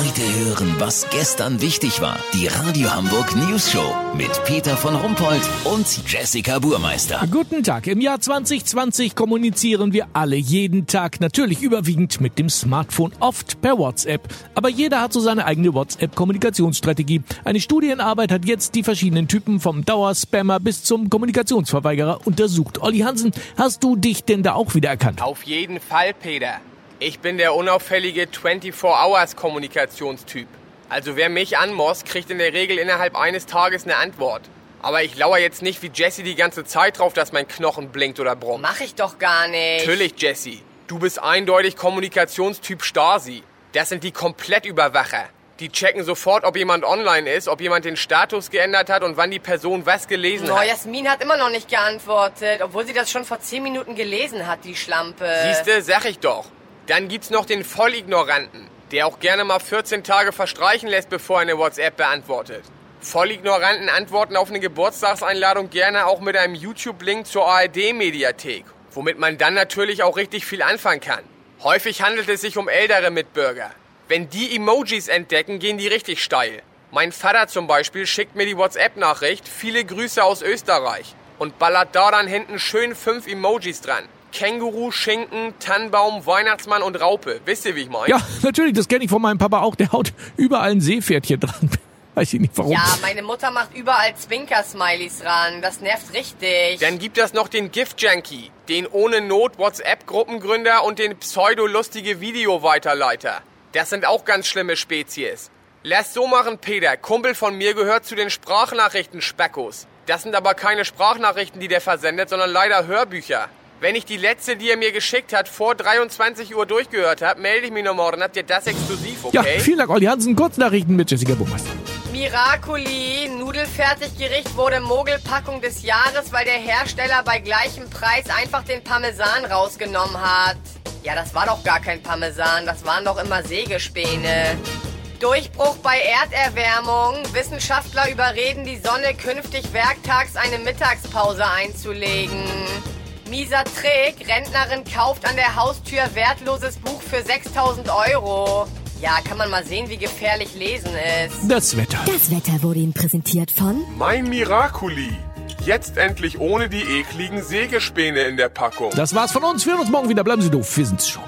Heute hören, was gestern wichtig war. Die Radio Hamburg News Show mit Peter von Rumpold und Jessica Burmeister. Guten Tag. Im Jahr 2020 kommunizieren wir alle jeden Tag, natürlich überwiegend mit dem Smartphone, oft per WhatsApp. Aber jeder hat so seine eigene WhatsApp-Kommunikationsstrategie. Eine Studienarbeit hat jetzt die verschiedenen Typen vom Dauerspammer bis zum Kommunikationsverweigerer untersucht. Olli Hansen, hast du dich denn da auch wieder erkannt? Auf jeden Fall, Peter. Ich bin der unauffällige 24-Hours-Kommunikationstyp. Also wer mich anmosst, kriegt in der Regel innerhalb eines Tages eine Antwort. Aber ich lauere jetzt nicht wie Jesse die ganze Zeit drauf, dass mein Knochen blinkt oder brummt. Mach ich doch gar nicht. Natürlich, Jesse. Du bist eindeutig Kommunikationstyp Stasi. Das sind die Komplettüberwacher. Die checken sofort, ob jemand online ist, ob jemand den Status geändert hat und wann die Person was gelesen Oh, hat. Jasmin hat immer noch nicht geantwortet, obwohl sie das schon vor 10 Minuten gelesen hat, die Schlampe. Siehste, sag ich doch. Dann gibt's noch den Vollignoranten, der auch gerne mal 14 Tage verstreichen lässt, bevor er eine WhatsApp beantwortet. Vollignoranten antworten auf eine Geburtstagseinladung gerne auch mit einem YouTube-Link zur ARD-Mediathek, womit man dann natürlich auch richtig viel anfangen kann. Häufig handelt es sich um ältere Mitbürger. Wenn die Emojis entdecken, gehen die richtig steil. Mein Vater zum Beispiel schickt mir die WhatsApp-Nachricht, viele Grüße aus Österreich und ballert da dann hinten schön fünf Emojis dran. Känguru, Schinken, Tannenbaum, Weihnachtsmann und Raupe. Wisst ihr, wie ich meine? Ja, natürlich, das kenne ich von meinem Papa auch. Der haut überall ein Seepferdchen dran. Weiß ich nicht warum. Ja, meine Mutter macht überall Zwinker-Smileys ran. Das nervt richtig. Dann gibt es noch den Gift-Junkie, den ohne Not WhatsApp-Gruppengründer und den pseudo-lustige Video-Weiterleiter. Das sind auch ganz schlimme Spezies. Lass so machen, Peter. Kumpel von mir gehört zu den Sprachnachrichten-Speckos. Das sind aber keine Sprachnachrichten, die der versendet, sondern leider Hörbücher. Wenn ich die letzte, die er mir geschickt hat, vor 23 Uhr durchgehört habe, melde ich mich noch morgen. Habt ihr das exklusiv, Ja, okay? vielen Dank, Olli Hansen. Kurznachrichten mit Jessica Burmeister. Miraculi, Nudelfertiggericht wurde Mogelpackung des Jahres, weil der Hersteller bei gleichem Preis einfach den Parmesan rausgenommen hat. Ja, das war doch gar kein Parmesan, das waren doch immer Sägespäne. Durchbruch bei Erderwärmung. Wissenschaftler überreden die Sonne künftig werktags eine Mittagspause einzulegen. Mieser Trick, Rentnerin kauft an der Haustür wertloses Buch für 6000 Euro. Ja, kann man mal sehen, wie gefährlich Lesen ist. Das Wetter. Das Wetter wurde Ihnen präsentiert von Mein Miraculi. Jetzt endlich ohne die ekligen Sägespäne in der Packung. Das war's von uns. Wir hören uns morgen wieder. Bleiben Sie doof. Wir sind's schon.